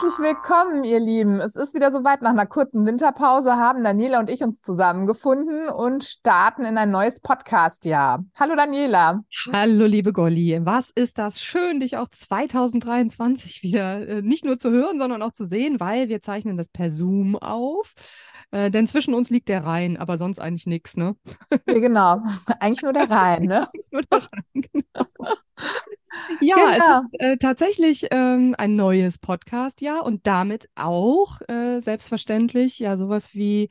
Herzlich willkommen, ihr Lieben. Es ist wieder soweit. Nach einer kurzen Winterpause haben Daniela und ich uns zusammengefunden und starten in ein neues Podcast-Jahr. Hallo Daniela. Hallo liebe Golli. Was ist das schön, dich auch 2023 wieder äh, nicht nur zu hören, sondern auch zu sehen, weil wir zeichnen das per Zoom auf. Äh, denn zwischen uns liegt der Rhein, aber sonst eigentlich nichts, ne? Ja, genau. Eigentlich nur der Rhein, ne? nur der Rhein, genau. Ja, genau. es ist äh, tatsächlich ähm, ein neues Podcast-Jahr und damit auch äh, selbstverständlich ja sowas wie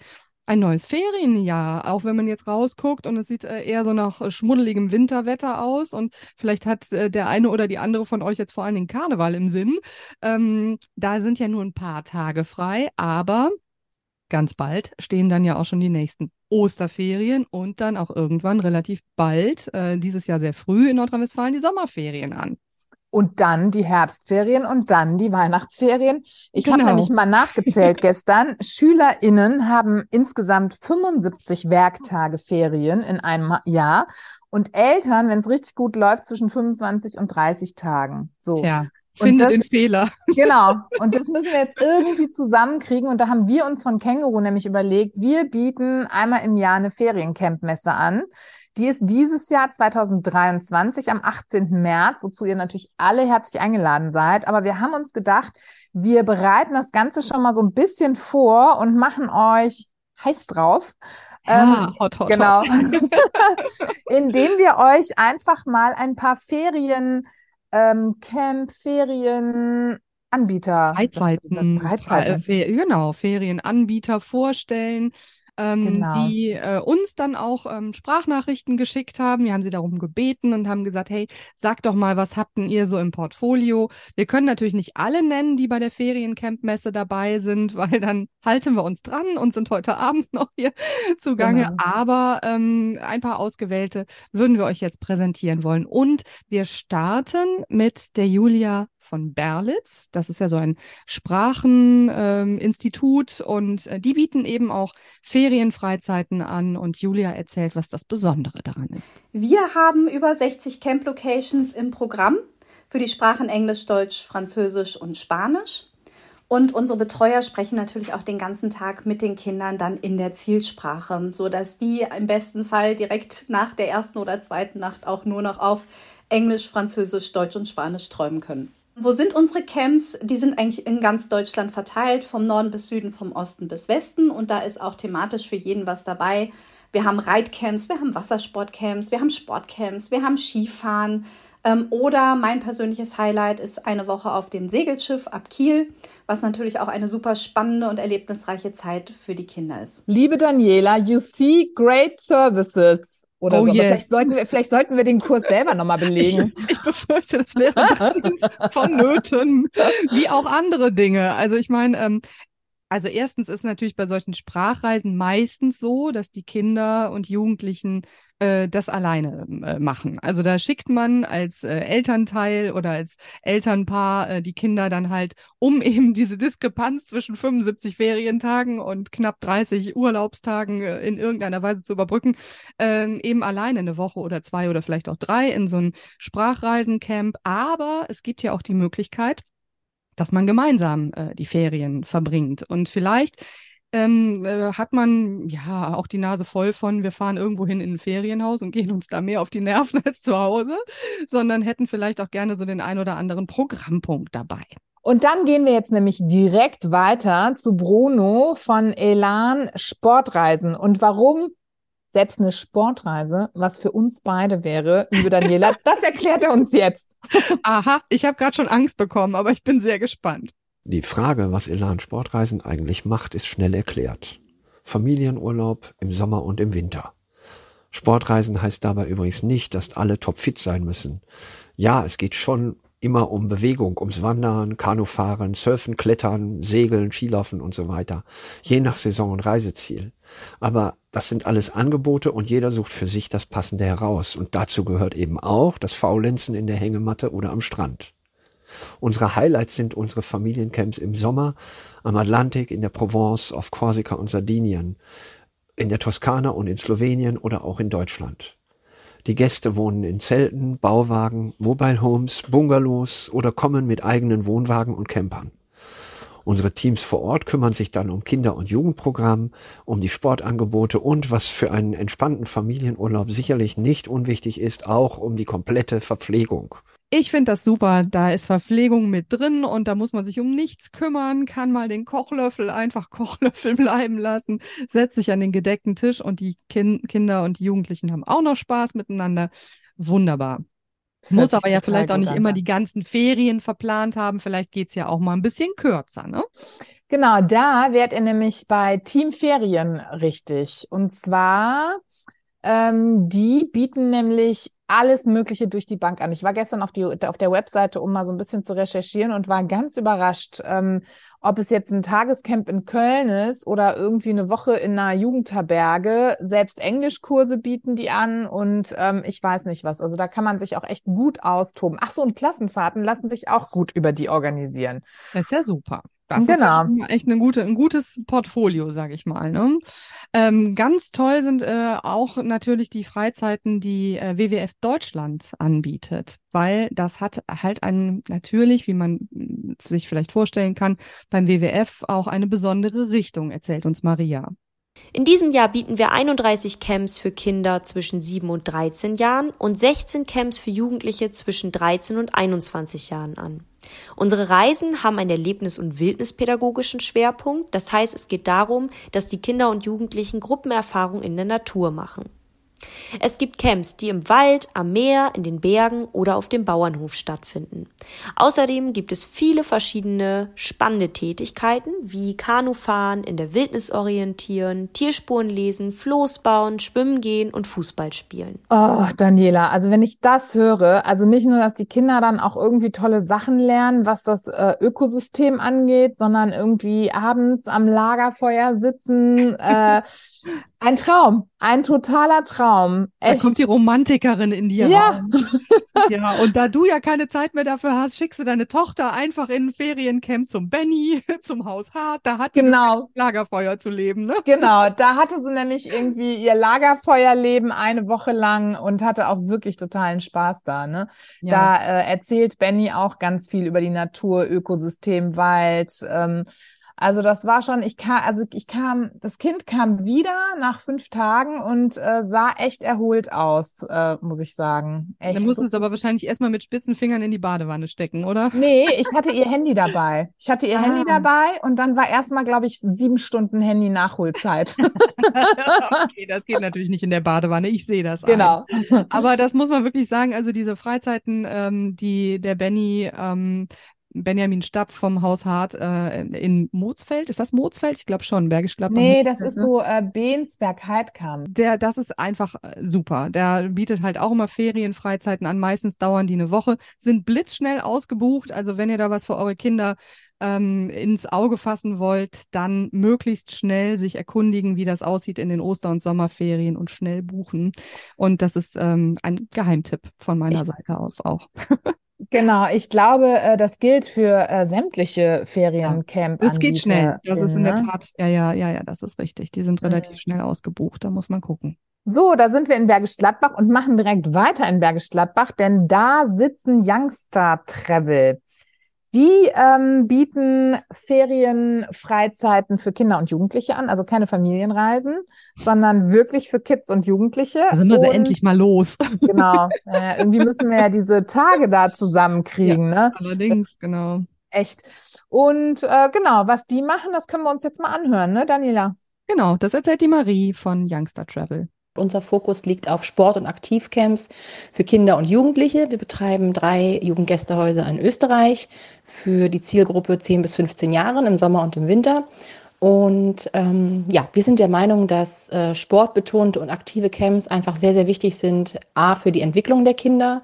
ein neues Ferienjahr, auch wenn man jetzt rausguckt und es sieht äh, eher so nach äh, schmuddeligem Winterwetter aus und vielleicht hat äh, der eine oder die andere von euch jetzt vor allen Dingen Karneval im Sinn. Ähm, da sind ja nur ein paar Tage frei, aber ganz bald stehen dann ja auch schon die nächsten Osterferien und dann auch irgendwann relativ bald, äh, dieses Jahr sehr früh in Nordrhein-Westfalen, die Sommerferien an. Und dann die Herbstferien und dann die Weihnachtsferien. Ich genau. habe nämlich mal nachgezählt gestern. SchülerInnen haben insgesamt 75 Werktage Ferien in einem Jahr und Eltern, wenn es richtig gut läuft, zwischen 25 und 30 Tagen. So. Tja. Finde das, den Fehler. Genau. Und das müssen wir jetzt irgendwie zusammenkriegen. Und da haben wir uns von Känguru nämlich überlegt, wir bieten einmal im Jahr eine Feriencamp-Messe an. Die ist dieses Jahr 2023 am 18. März, wozu ihr natürlich alle herzlich eingeladen seid. Aber wir haben uns gedacht, wir bereiten das Ganze schon mal so ein bisschen vor und machen euch heiß drauf. Ja, ähm, hot, hot, genau. Indem wir euch einfach mal ein paar Ferien ähm, Camp, Ferien, Anbieter. Freizeiten. Freizeiten. genau, Ferienanbieter vorstellen ähm, genau. die äh, uns dann auch ähm, Sprachnachrichten geschickt haben. Wir haben sie darum gebeten und haben gesagt, hey, sag doch mal, was habt denn ihr so im Portfolio? Wir können natürlich nicht alle nennen, die bei der Feriencamp-Messe dabei sind, weil dann halten wir uns dran und sind heute Abend noch hier zugange. Genau. Aber ähm, ein paar ausgewählte würden wir euch jetzt präsentieren wollen. Und wir starten mit der Julia von Berlitz. Das ist ja so ein Spracheninstitut ähm, und äh, die bieten eben auch Ferienfreizeiten an und Julia erzählt, was das Besondere daran ist. Wir haben über 60 Camp Locations im Programm für die Sprachen Englisch, Deutsch, Französisch und Spanisch. Und unsere Betreuer sprechen natürlich auch den ganzen Tag mit den Kindern dann in der Zielsprache, sodass die im besten Fall direkt nach der ersten oder zweiten Nacht auch nur noch auf Englisch, Französisch, Deutsch und Spanisch träumen können. Wo sind unsere Camps? Die sind eigentlich in ganz Deutschland verteilt, vom Norden bis Süden, vom Osten bis Westen. Und da ist auch thematisch für jeden was dabei. Wir haben Reitcamps, wir haben Wassersportcamps, wir haben Sportcamps, wir haben Skifahren. Ähm, oder mein persönliches Highlight ist eine Woche auf dem Segelschiff ab Kiel, was natürlich auch eine super spannende und erlebnisreiche Zeit für die Kinder ist. Liebe Daniela, you see great services oder oh so. Yes. Vielleicht sollten, wir, vielleicht sollten wir den Kurs selber nochmal belegen. Ich, ich, befürchte, das wäre vonnöten, wie auch andere Dinge. Also ich meine, ähm, also erstens ist natürlich bei solchen Sprachreisen meistens so, dass die Kinder und Jugendlichen äh, das alleine äh, machen. Also da schickt man als äh, Elternteil oder als Elternpaar äh, die Kinder dann halt, um eben diese Diskrepanz zwischen 75 Ferientagen und knapp 30 Urlaubstagen äh, in irgendeiner Weise zu überbrücken, äh, eben alleine eine Woche oder zwei oder vielleicht auch drei in so ein Sprachreisencamp. Aber es gibt ja auch die Möglichkeit, dass man gemeinsam äh, die Ferien verbringt. Und vielleicht ähm, äh, hat man ja auch die Nase voll von, wir fahren irgendwo hin in ein Ferienhaus und gehen uns da mehr auf die Nerven als zu Hause, sondern hätten vielleicht auch gerne so den ein oder anderen Programmpunkt dabei. Und dann gehen wir jetzt nämlich direkt weiter zu Bruno von Elan Sportreisen. Und warum selbst eine Sportreise, was für uns beide wäre, liebe Daniela, das erklärt er uns jetzt. Aha, ich habe gerade schon Angst bekommen, aber ich bin sehr gespannt. Die Frage, was Elan Sportreisen eigentlich macht, ist schnell erklärt. Familienurlaub im Sommer und im Winter. Sportreisen heißt dabei übrigens nicht, dass alle topfit sein müssen. Ja, es geht schon immer um Bewegung, ums Wandern, Kanufahren, Surfen, Klettern, Segeln, Skilaufen und so weiter. Je nach Saison und Reiseziel. Aber das sind alles Angebote und jeder sucht für sich das Passende heraus. Und dazu gehört eben auch das Faulenzen in der Hängematte oder am Strand. Unsere Highlights sind unsere Familiencamps im Sommer, am Atlantik, in der Provence, auf Korsika und Sardinien, in der Toskana und in Slowenien oder auch in Deutschland. Die Gäste wohnen in Zelten, Bauwagen, Mobile Homes, Bungalows oder kommen mit eigenen Wohnwagen und Campern. Unsere Teams vor Ort kümmern sich dann um Kinder- und Jugendprogramm, um die Sportangebote und was für einen entspannten Familienurlaub sicherlich nicht unwichtig ist, auch um die komplette Verpflegung. Ich finde das super. Da ist Verpflegung mit drin und da muss man sich um nichts kümmern, kann mal den Kochlöffel einfach Kochlöffel bleiben lassen, setzt sich an den gedeckten Tisch und die kind Kinder und die Jugendlichen haben auch noch Spaß miteinander. Wunderbar. Muss aber ja vielleicht auch nicht immer die ganzen Ferien verplant haben. Vielleicht geht es ja auch mal ein bisschen kürzer, ne? Genau, da werdet ihr nämlich bei Team Ferien richtig. Und zwar, ähm, die bieten nämlich alles Mögliche durch die Bank an. Ich war gestern auf, die, auf der Webseite, um mal so ein bisschen zu recherchieren und war ganz überrascht, ähm, ob es jetzt ein Tagescamp in Köln ist oder irgendwie eine Woche in einer Jugendherberge. Selbst Englischkurse bieten die an und ähm, ich weiß nicht was. Also da kann man sich auch echt gut austoben. Ach so, und Klassenfahrten lassen sich auch gut über die organisieren. Das ist ja super. Das genau. ist echt eine gute, ein gutes Portfolio, sage ich mal. Ne? Ähm, ganz toll sind äh, auch natürlich die Freizeiten, die äh, WWF Deutschland anbietet, weil das hat halt einen, natürlich, wie man hm, sich vielleicht vorstellen kann, beim WWF auch eine besondere Richtung, erzählt uns Maria. In diesem Jahr bieten wir 31 Camps für Kinder zwischen 7 und 13 Jahren und 16 Camps für Jugendliche zwischen 13 und 21 Jahren an. Unsere Reisen haben einen erlebnis- und wildnispädagogischen Schwerpunkt. Das heißt, es geht darum, dass die Kinder und Jugendlichen Gruppenerfahrung in der Natur machen. Es gibt Camps, die im Wald, am Meer, in den Bergen oder auf dem Bauernhof stattfinden. Außerdem gibt es viele verschiedene spannende Tätigkeiten wie Kanufahren, in der Wildnis orientieren, Tierspuren lesen, Floß bauen, schwimmen gehen und Fußball spielen. Oh, Daniela, also wenn ich das höre, also nicht nur, dass die Kinder dann auch irgendwie tolle Sachen lernen, was das äh, Ökosystem angeht, sondern irgendwie abends am Lagerfeuer sitzen, äh, ein Traum, ein totaler Traum. Echt. Da kommt die Romantikerin in dir ja. ja, und da du ja keine Zeit mehr dafür hast, schickst du deine Tochter einfach in ein Feriencamp zum Benny, zum Haus Hart. Da hat genau. Lagerfeuer zu leben, ne? Genau, da hatte sie nämlich irgendwie ihr Lagerfeuerleben eine Woche lang und hatte auch wirklich totalen Spaß da, ne? Ja. Da äh, erzählt Benny auch ganz viel über die Natur, Ökosystem, Wald, ähm, also das war schon, ich kam, also ich kam, das Kind kam wieder nach fünf Tagen und äh, sah echt erholt aus, äh, muss ich sagen. Echt. Dann mussten es aber wahrscheinlich erstmal mit spitzen Fingern in die Badewanne stecken, oder? Nee, ich hatte ihr Handy dabei. Ich hatte ihr ah. Handy dabei und dann war erstmal, glaube ich, sieben Stunden Handy-Nachholzeit. okay, das geht natürlich nicht in der Badewanne. Ich sehe das. Genau. Ein. Aber das muss man wirklich sagen. Also diese Freizeiten, ähm, die der Benny ähm, Benjamin Stapp vom Haus Hart äh, in Mozfeld. Ist das Mozfeld? Ich glaube schon, Bergisch Gladbach. Nee, das ist ne? so äh, Bensberg-Heidkamp. Der, das ist einfach äh, super. Der bietet halt auch immer Ferienfreizeiten an. Meistens dauern die eine Woche, sind blitzschnell ausgebucht. Also wenn ihr da was für eure Kinder ähm, ins Auge fassen wollt, dann möglichst schnell sich erkundigen, wie das aussieht in den Oster- und Sommerferien und schnell buchen. Und das ist ähm, ein Geheimtipp von meiner ich, Seite aus auch. Genau, ich glaube, äh, das gilt für äh, sämtliche Feriencamp. Es geht schnell. Das ist in der ne? Tat, ja, ja, ja, ja, das ist richtig. Die sind relativ mhm. schnell ausgebucht. Da muss man gucken. So, da sind wir in Bergisch Gladbach und machen direkt weiter in Bergisch Gladbach, denn da sitzen Youngstar Travel. Die ähm, bieten Ferienfreizeiten für Kinder und Jugendliche an, also keine Familienreisen, sondern wirklich für Kids und Jugendliche. Da sind wir und, endlich mal los. Genau. Äh, irgendwie müssen wir ja diese Tage da zusammenkriegen. Ja, ne? Allerdings, genau. Echt. Und äh, genau, was die machen, das können wir uns jetzt mal anhören, ne, Daniela? Genau, das erzählt die Marie von Youngster Travel. Unser Fokus liegt auf Sport- und Aktivcamps für Kinder und Jugendliche. Wir betreiben drei Jugendgästehäuser in Österreich für die Zielgruppe 10 bis 15 Jahren im Sommer und im Winter. Und ähm, ja, wir sind der Meinung, dass äh, sportbetonte und aktive Camps einfach sehr, sehr wichtig sind. A, für die Entwicklung der Kinder,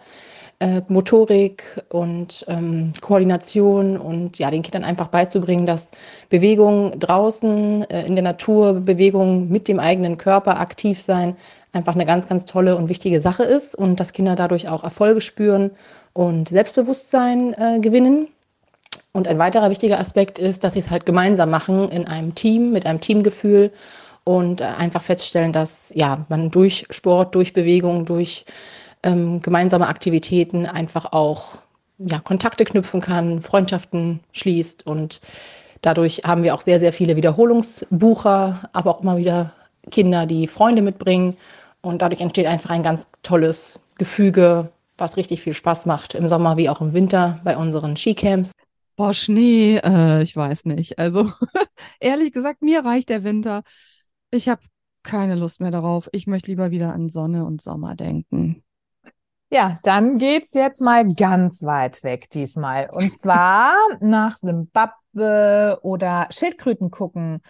äh, Motorik und ähm, Koordination und ja, den Kindern einfach beizubringen, dass Bewegung draußen äh, in der Natur, Bewegung mit dem eigenen Körper aktiv sein, einfach eine ganz, ganz tolle und wichtige Sache ist und dass Kinder dadurch auch Erfolge spüren und Selbstbewusstsein äh, gewinnen. Und ein weiterer wichtiger Aspekt ist, dass sie es halt gemeinsam machen in einem Team, mit einem Teamgefühl und äh, einfach feststellen, dass ja, man durch Sport, durch Bewegung, durch ähm, gemeinsame Aktivitäten einfach auch ja, Kontakte knüpfen kann, Freundschaften schließt und Dadurch haben wir auch sehr, sehr viele Wiederholungsbucher, aber auch immer wieder Kinder, die Freunde mitbringen. Und dadurch entsteht einfach ein ganz tolles Gefüge, was richtig viel Spaß macht, im Sommer wie auch im Winter bei unseren Skicamps. Boah, Schnee, äh, ich weiß nicht. Also ehrlich gesagt, mir reicht der Winter. Ich habe keine Lust mehr darauf. Ich möchte lieber wieder an Sonne und Sommer denken. Ja, dann geht's jetzt mal ganz weit weg diesmal. Und zwar nach Simbabwe oder Schildkröten gucken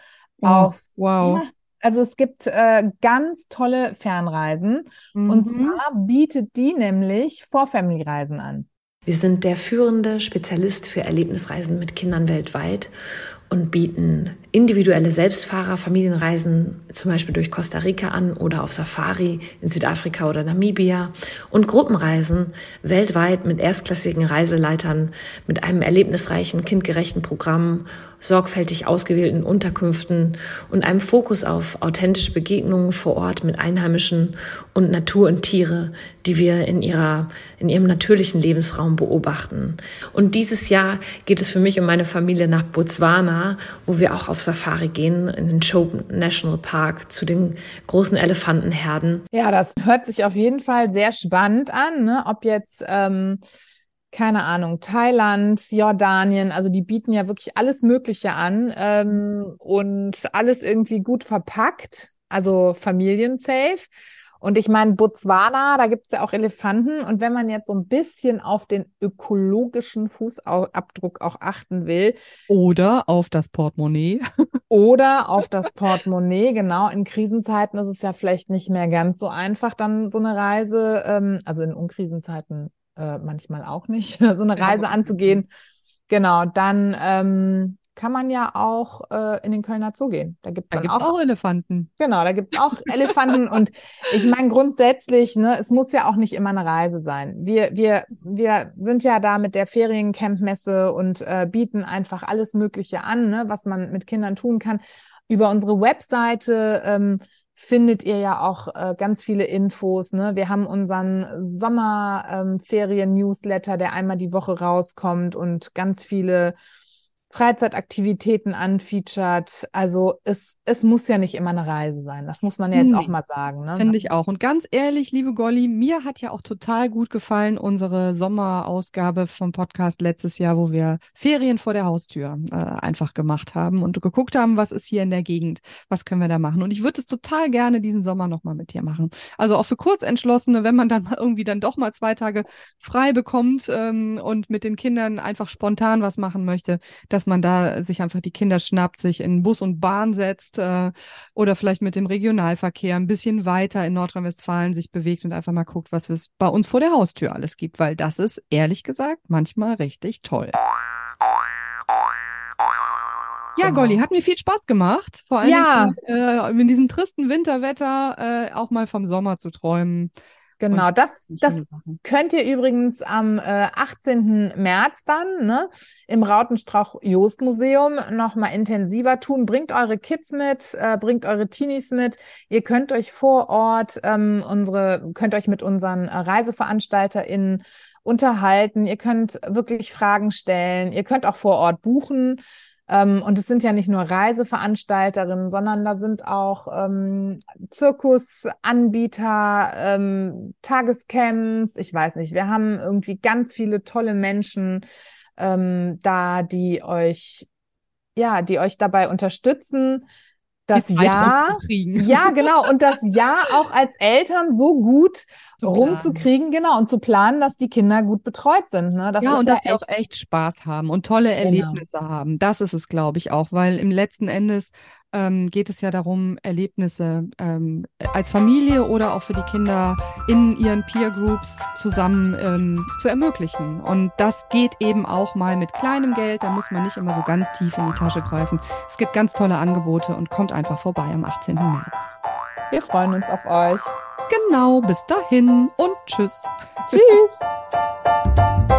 Oh, auf. wow. Ja, also es gibt äh, ganz tolle Fernreisen. Und Mhm. zwar bietet die nämlich Vorfamily-Reisen an. Wir sind der führende Spezialist für Erlebnisreisen mit Kindern weltweit und bieten individuelle Selbstfahrer, Familienreisen zum Beispiel durch Costa Rica an oder auf Safari in Südafrika oder Namibia und Gruppenreisen weltweit mit erstklassigen Reiseleitern, mit einem erlebnisreichen, kindgerechten Programm, sorgfältig ausgewählten Unterkünften und einem Fokus auf authentische Begegnungen vor Ort mit Einheimischen und Natur und Tiere, die wir in ihrer, in ihrem natürlichen Lebensraum beobachten. Und dieses Jahr geht es für mich und meine Familie nach Botswana, wo wir auch auf Safari gehen, in den Chobe National Park zu den großen Elefantenherden. Ja, das hört sich auf jeden Fall sehr spannend an, ne? Ob jetzt, ähm, keine Ahnung, Thailand, Jordanien, also die bieten ja wirklich alles Mögliche an ähm, und alles irgendwie gut verpackt, also familiensafe. Und ich meine, Botswana, da gibt's ja auch Elefanten. Und wenn man jetzt so ein bisschen auf den ökologischen Fußabdruck auch achten will, Oder auf das Portemonnaie. oder auf das Portemonnaie, genau. In Krisenzeiten ist es ja vielleicht nicht mehr ganz so einfach, dann so eine Reise, ähm, also in Unkrisenzeiten äh, manchmal auch nicht, so eine Reise anzugehen. Genau, dann ähm, kann man ja auch äh, in den Kölner Zoo gehen. Da gibt's Da dann gibt es auch auch Elefanten. Genau, da gibt's auch Elefanten und ich meine grundsätzlich, ne, es muss ja auch nicht immer eine Reise sein. Wir, wir, wir sind ja da mit der Feriencampmesse und äh, bieten einfach alles Mögliche an, ne, was man mit Kindern tun kann. Über unsere Webseite ähm, findet ihr ja auch äh, ganz viele Infos. Ne? Wir haben unseren Sommerferien-Newsletter, der einmal die Woche rauskommt und ganz viele Freizeitaktivitäten anfeatured. Also es, es muss ja nicht immer eine Reise sein. Das muss man ja jetzt auch Nee. mal sagen. Ne? Finde ich auch. Und ganz ehrlich, liebe Golli, mir hat ja auch total gut gefallen unsere Sommerausgabe vom Podcast letztes Jahr, wo wir Ferien vor der Haustür äh, einfach gemacht haben und geguckt haben, was ist hier in der Gegend, was können wir da machen. Und ich würde es total gerne diesen Sommer nochmal mit dir machen. Also auch für Kurzentschlossene, wenn man dann mal irgendwie dann doch mal zwei Tage frei bekommt ähm, und mit den Kindern einfach spontan was machen möchte, dass man da sich einfach die Kinder schnappt, sich in Bus und Bahn setzt äh, oder vielleicht mit dem Regionalverkehr ein bisschen weiter in Nordrhein-Westfalen sich bewegt und einfach mal guckt, was es bei uns vor der Haustür alles gibt, weil das ist ehrlich gesagt manchmal richtig toll. Ja, Genau. Golli, hat mir viel Spaß gemacht. Vor allem Ja. äh, in diesem tristen Winterwetter äh, auch mal vom Sommer zu träumen. Genau, das, das könnt ihr übrigens am äh, 18. März dann ne, im Rautenstrauch-Jost-Museum nochmal intensiver tun. Bringt eure Kids mit, äh, bringt eure Teenies mit. Ihr könnt euch vor Ort ähm, unsere, könnt euch mit unseren äh, ReiseveranstalterInnen unterhalten. Ihr könnt wirklich Fragen stellen. Ihr könnt auch vor Ort buchen. Ähm, und es sind ja nicht nur Reiseveranstalterinnen, sondern da sind auch ähm, Zirkusanbieter, ähm, Tagescamps, ich weiß nicht. Wir haben irgendwie ganz viele tolle Menschen ähm, da, die euch, ja, die euch dabei unterstützen, das rumzukriegen. ja, genau, und das Jahr auch als Eltern so gut Zu rumzukriegen, genau, und zu planen, dass die Kinder gut betreut sind. Ne? Das ja, und ja dass sie auch echt, Spaß haben und tolle Genau. Erlebnisse haben. Das ist es, glaube ich, auch, weil im letzten Endes ähm, geht es ja darum, Erlebnisse ähm, als Familie oder auch für die Kinder in ihren Peer Groups zusammen ähm, zu ermöglichen. Und das geht eben auch mal mit kleinem Geld. Da muss man nicht immer so ganz tief in die Tasche greifen. Es gibt ganz tolle Angebote und kommt einfach vorbei am 18. März. wir freuen uns auf euch. Genau, bis dahin und tschüss. Tschüss.